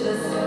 to this